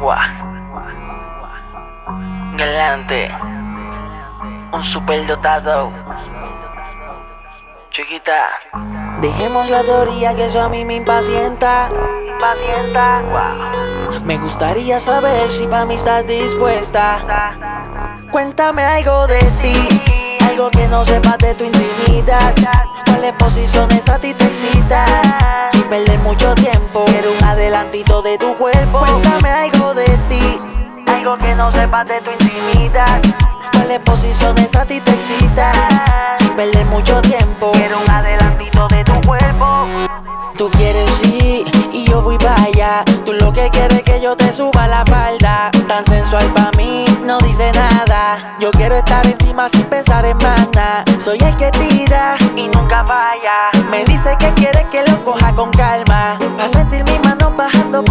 Guau. Galante. Un superdotado. Chiquita. Dejemos la teoría que eso a mí me impacienta. Impacienta. Wow. Me gustaría saber si pa' mí estás dispuesta. Cuéntame algo de ti, algo que no sepas de tu intimidad. ¿Cuáles posiciones a ti te excitan? Sin perder mucho tiempo, quiero un adelantito de tu cuerpo. Cuéntame algo de ti, Algo que no sepas de tu intimidad. ¿cuáles posiciones a ti te excitan? Sin perder mucho tiempo, Quiero un adelantito de tu cuerpo. Tú quieres ir y yo fui para allá. Tú lo que quieres es que yo te suba la falda. Tan sensual para mí, no dice nada. Yo quiero estar encima sin pensar en mana. Soy el que tira Y nunca falla. Me dice que quiere que lo coja con calma.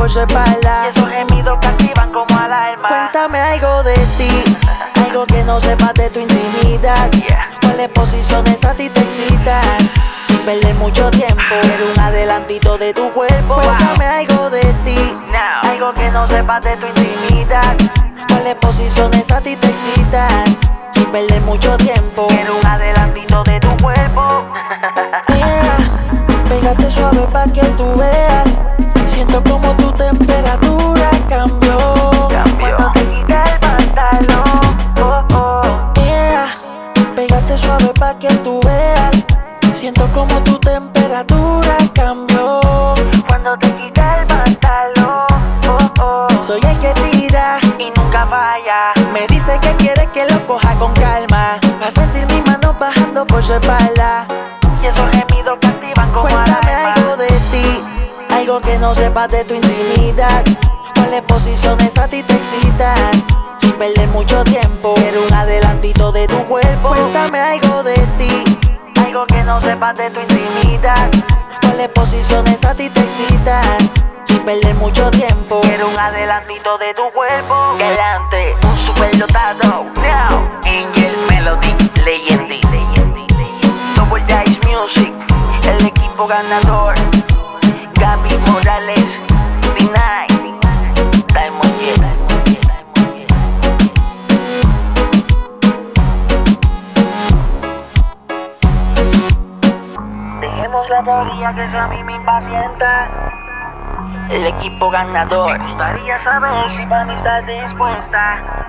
Por su Y espalda. esos gemidos que activan como al alma. Cuéntame algo de ti, algo que no sepas de tu intimidad. Yeah. ¿Cuáles posiciones a ti te excitan? Sin perder mucho tiempo, quiero un adelantito de tu cuerpo. Cuéntame algo de ti, Now. Algo que no sepas de tu intimidad. ¿cuáles posiciones a ti te excitan? Sin perder mucho tiempo. Quiero un adelantito de tu cuerpo. Yeah, pégate suave pa' que tú veas. Siento como tu temperatura cambió. Cuando te quita el pantalón. Oh, oh. Yeah, pégate suave pa' que tú veas. Siento como tu temperatura cambió. Cuando te quita el pantalón. Oh, oh. Soy el que tira. Y nunca falla. Me dice que quiere que lo coja con calma. A sentir mis manos bajando por su espalda. Y esos gemidos no sepas de tu intimidad. ¿Cuáles posiciones a ti te excitan? Sin perder mucho tiempo, quiero un adelantito de tu cuerpo. Cuéntame algo de ti, Algo que no sepas de tu intimidad. ¿cuáles posiciones a ti te excitan? Sin perder mucho tiempo. Quiero un adelantito de tu cuerpo. Galante, un superdotado. Now, Angel Melody, Legendi. Double Dice Music, el equipo ganador. Dejemos la teoría que eso a mí me impacienta. El equipo ganador. Me gustaría saber si mí estás dispuesta.